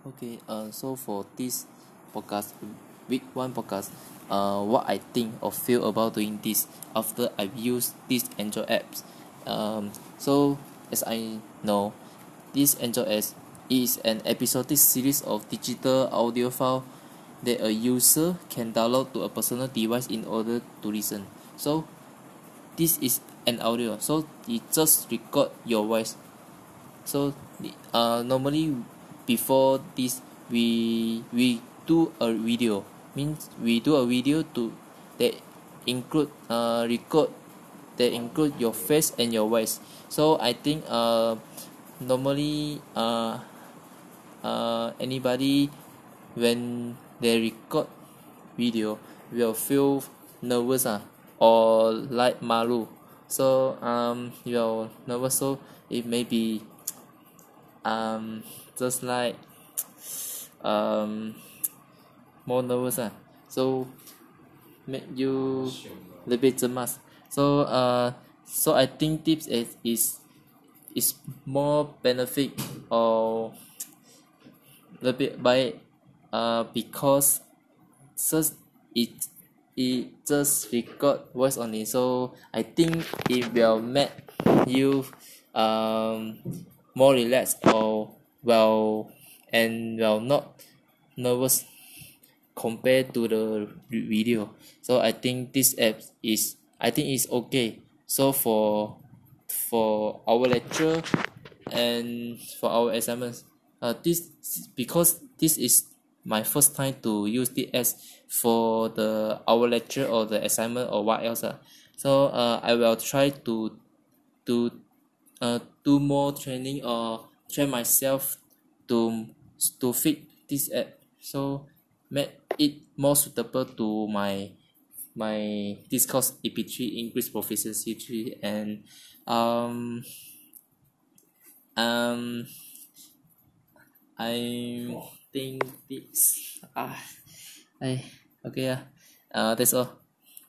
Okay, uh, so for this podcast, week one podcast, uh, what I think or feel about doing this after I've used these Android apps. Um, so as I know, this Android apps is an episodic series of digital audio file that a user can download to a personal device in order to listen. So this is an audio, so it just record your voice. So uh, normally before this we we do a video. Means we do a video to that include uh record that include your face and your voice. So I think uh normally uh uh anybody when they record video will feel nervous ah or like malu. So um you're nervous so it may be um just like um more nervous ah. So make you little bit cemas. So uh so I think tips is is is more benefit or little bit by uh because just it it just record voice only. So I think it will make you um more relaxed or well and well not nervous compared to the video. So I think this app is I think it's okay. So for for our lecture and for our assignments uh this because this is my first time to use the apps for the our lecture or the assignment or what else ah so uh I will try to to uh do more training or train myself to to fit this app. So make it more suitable to my my this course AP three English proficiency three and um um I think this ah I okay ah uh that's all